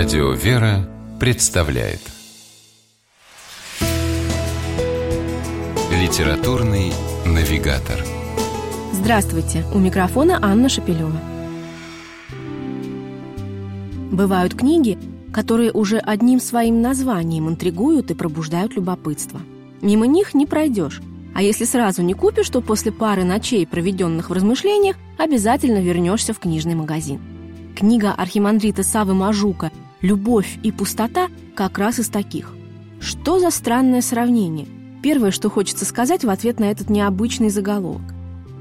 Радио «Вера» представляет Литературный навигатор Здравствуйте! У микрофона Анна Шапилева. Бывают книги, которые уже одним своим названием интригуют и пробуждают любопытство. Мимо них не пройдешь, а если сразу не купишь, то после пары ночей, проведенных в размышлениях, обязательно вернешься в книжный магазин. Книга архимандрита Савы Мажука «Любовь и пустота» как раз из таких. Что за странное сравнение? Первое, что хочется сказать в ответ на этот необычный заголовок.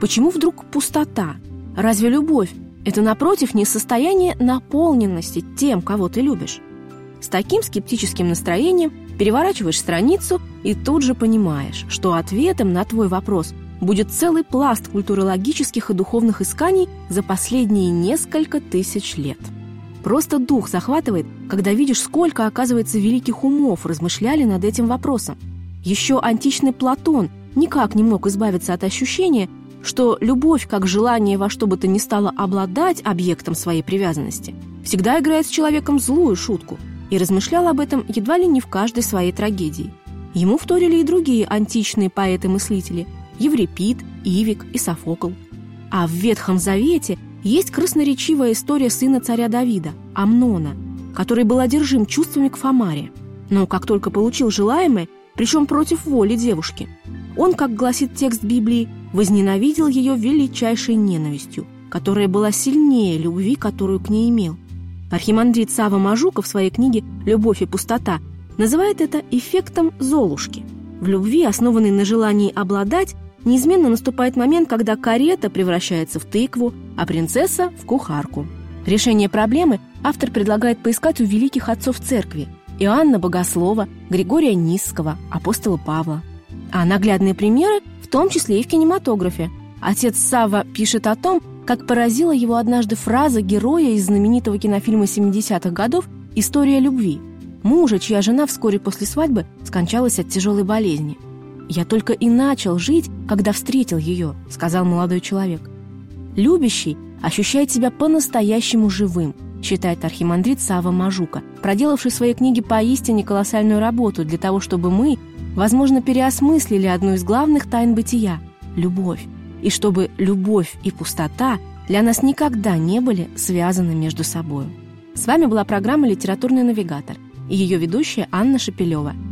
Почему вдруг пустота? Разве любовь – это, напротив, не состояние наполненности тем, кого ты любишь? С таким скептическим настроением переворачиваешь страницу и тут же понимаешь, что ответом на твой вопрос будет целый пласт культурологических и духовных исканий за последние несколько тысяч лет. Просто дух захватывает, когда видишь, сколько, оказывается, великих умов размышляли над этим вопросом. Еще античный Платон никак не мог избавиться от ощущения, что любовь, как желание во что бы то ни стало обладать объектом своей привязанности, всегда играет с человеком злую шутку, и размышлял об этом едва ли не в каждой своей трагедии. Ему вторили и другие античные поэты-мыслители – Еврипид, Ивик и Софокл. А в Ветхом Завете есть красноречивая история сына царя Давида, Амнона, который был одержим чувствами к Фомаре. Но как только получил желаемое, причем против воли девушки, он, как гласит текст Библии, возненавидел ее величайшей ненавистью, которая была сильнее любви, которую к ней имел. Архимандрит Сава Мажука в своей книге «Любовь и пустота» называет это эффектом Золушки. В любви, основанной на желании обладать, неизменно наступает момент, когда карета превращается в тыкву, а принцесса – в кухарку. Решение проблемы автор предлагает поискать у великих отцов церкви – Иоанна Богослова, Григория Низского, апостола Павла. А наглядные примеры в том числе и в кинематографе. Отец Сава пишет о том, как поразила его однажды фраза героя из знаменитого кинофильма 70-х годов «История любви», мужа, чья жена вскоре после свадьбы скончалась от тяжелой болезни – «Я только и начал жить, когда встретил ее», — сказал молодой человек. «Любящий ощущает себя по-настоящему живым», считает архимандрит Сава Мажука, проделавший в своей книге поистине колоссальную работу для того, чтобы мы, возможно, переосмыслили одну из главных тайн бытия — любовь, и чтобы любовь и пустота для нас никогда не были связаны между собой. С вами была программа «Литературный навигатор» и ее ведущая Анна Шапилева —